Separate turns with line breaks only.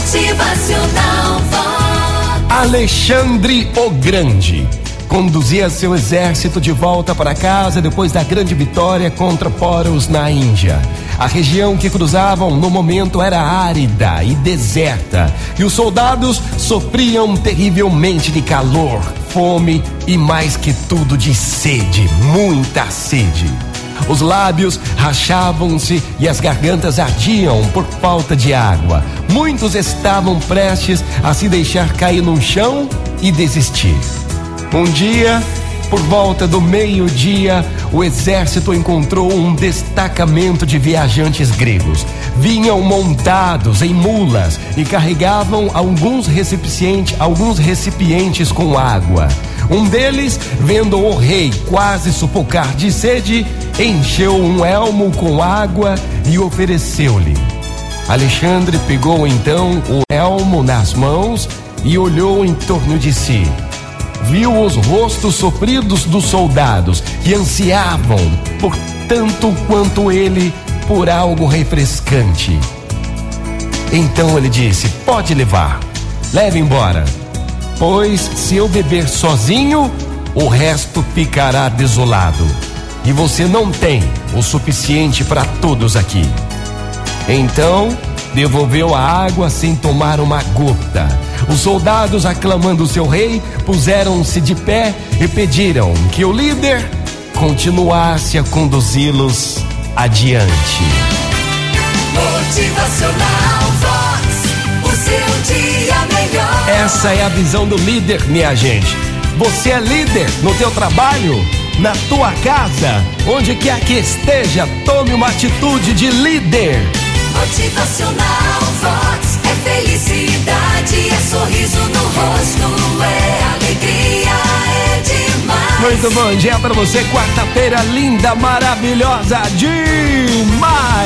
Motivacional Vox.
Alexandre o Grande conduzia seu exército de volta para casa depois da grande vitória contra Poros na Índia. A região que cruzavam no momento era árida e deserta, e os soldados sofriam terrivelmente de calor, fome e mais que tudo de sede, muita sede. Os lábios rachavam-se e as gargantas ardiam por falta de água. Muitos estavam prestes a se deixar cair no chão e desistir. Um dia, por volta do meio-dia, o exército encontrou um destacamento de viajantes gregos. Vinham montados em mulas e carregavam alguns recipientes, alguns recipientes com água. Um deles, vendo o rei quase sufocar de sede, encheu um elmo com água e ofereceu-lhe. Alexandre pegou então o elmo nas mãos e olhou em torno de si viu os rostos sofridos dos soldados que ansiavam por tanto quanto ele por algo refrescante. Então ele disse: Pode levar, leve embora, pois se eu beber sozinho, o resto ficará desolado, e você não tem o suficiente para todos aqui. Então devolveu a água sem tomar uma gota. Os soldados, aclamando seu rei, puseram-se de pé e pediram que o líder continuasse a conduzi-los adiante.
Motivacional Vox, o seu dia melhor.
Essa é a visão do líder, minha gente. Você é líder no teu trabalho, na tua casa, onde quer que esteja, tome uma atitude de líder.
Motivacional Vox é felicidade, é sorriso no rosto, é alegria, é demais.
Muito bom dia pra você, quarta-feira linda, maravilhosa demais.